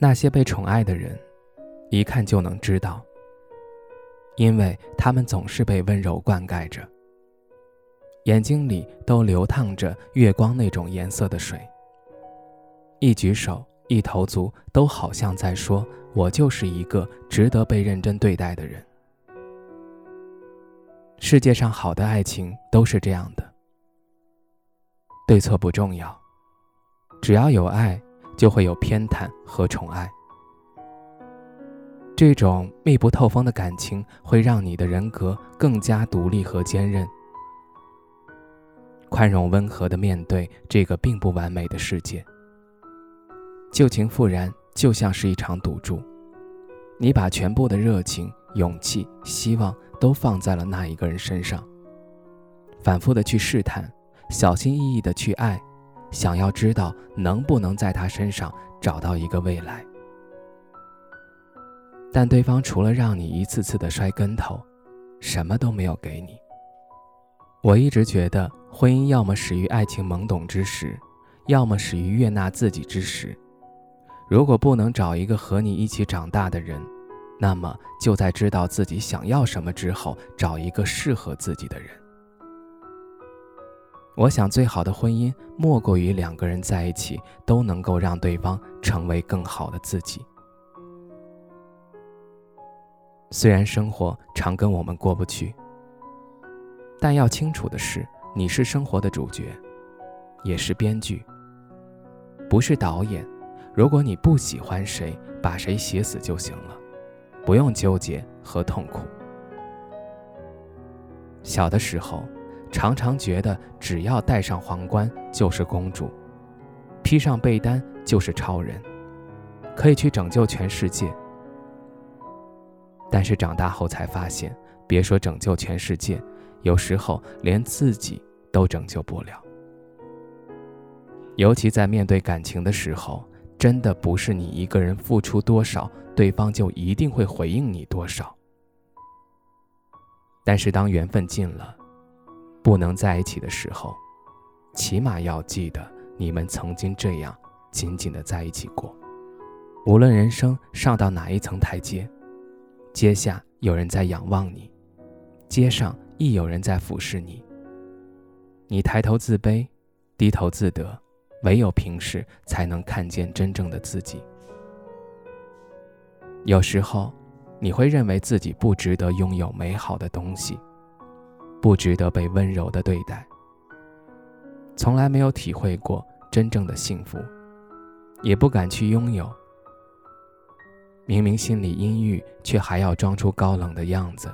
那些被宠爱的人，一看就能知道，因为他们总是被温柔灌溉着，眼睛里都流淌着月光那种颜色的水。一举手，一投足，都好像在说：“我就是一个值得被认真对待的人。”世界上好的爱情都是这样的，对错不重要，只要有爱。就会有偏袒和宠爱，这种密不透风的感情会让你的人格更加独立和坚韧，宽容温和的面对这个并不完美的世界。旧情复燃就像是一场赌注，你把全部的热情、勇气、希望都放在了那一个人身上，反复的去试探，小心翼翼的去爱。想要知道能不能在他身上找到一个未来，但对方除了让你一次次的摔跟头，什么都没有给你。我一直觉得，婚姻要么始于爱情懵懂之时，要么始于悦纳自己之时。如果不能找一个和你一起长大的人，那么就在知道自己想要什么之后，找一个适合自己的人。我想，最好的婚姻莫过于两个人在一起都能够让对方成为更好的自己。虽然生活常跟我们过不去，但要清楚的是，你是生活的主角，也是编剧，不是导演。如果你不喜欢谁，把谁写死就行了，不用纠结和痛苦。小的时候。常常觉得只要戴上皇冠就是公主，披上被单就是超人，可以去拯救全世界。但是长大后才发现，别说拯救全世界，有时候连自己都拯救不了。尤其在面对感情的时候，真的不是你一个人付出多少，对方就一定会回应你多少。但是当缘分尽了，不能在一起的时候，起码要记得你们曾经这样紧紧的在一起过。无论人生上到哪一层台阶，阶下有人在仰望你，阶上亦有人在俯视你。你抬头自卑，低头自得，唯有平视，才能看见真正的自己。有时候，你会认为自己不值得拥有美好的东西。不值得被温柔的对待，从来没有体会过真正的幸福，也不敢去拥有。明明心里阴郁，却还要装出高冷的样子。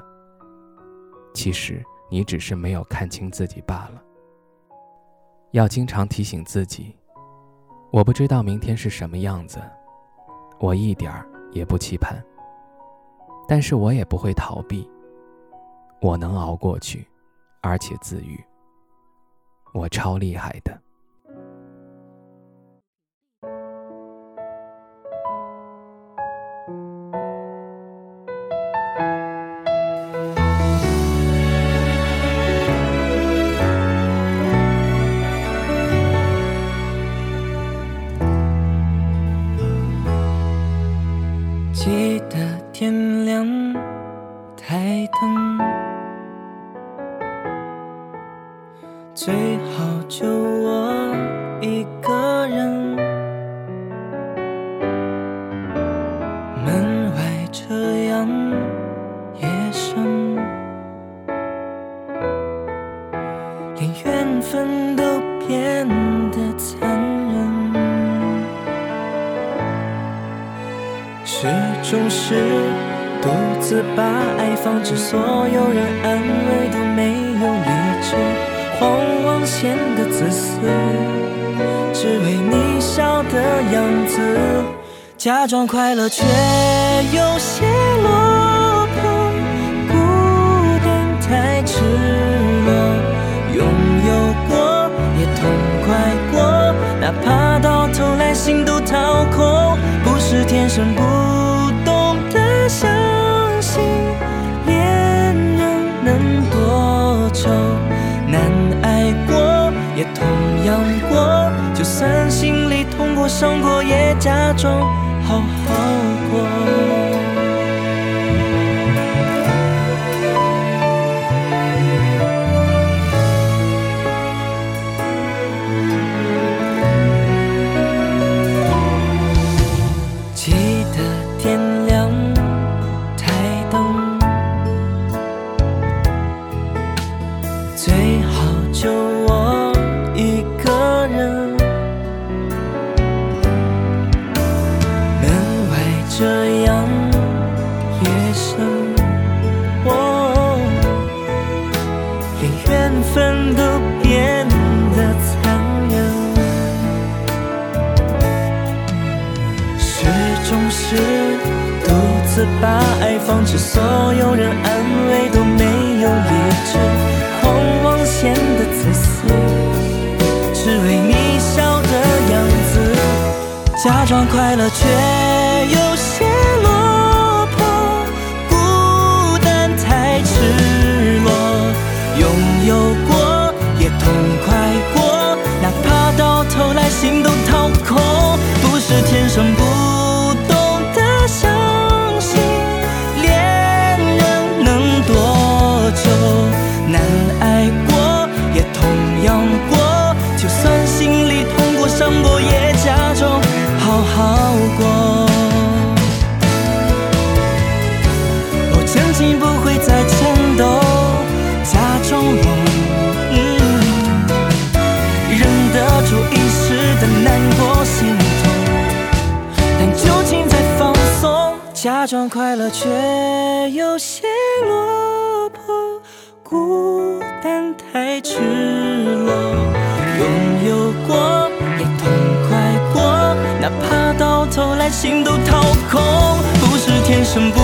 其实你只是没有看清自己罢了。要经常提醒自己，我不知道明天是什么样子，我一点儿也不期盼，但是我也不会逃避，我能熬过去。而且自愈，我超厉害的。记得天亮，台灯。最好就我一个人，门外这样夜深，连缘分都变得残忍，始终是独自把爱放置，所有人安慰都没有理智。往往显得自私，只为你。笑的样子，假装快乐却有些落魄，孤单太赤裸，拥有过也痛快过，哪怕到头来心都掏空，不是天生不我伤过，也假装连缘分都变得残忍。始终是独自把爱放置，所有人安慰都没有理智，狂妄显得自私，只为你笑的样子，假装快乐却有些过，就算心里痛过伤过，也假装好好过。哦，真情不会再颤抖，假装我。嗯忍得住一时的难过心痛，但究竟在放松，假装快乐却有些落魄，孤天太赤裸，拥有过也痛快过，哪怕到头来心都掏空，不是天生不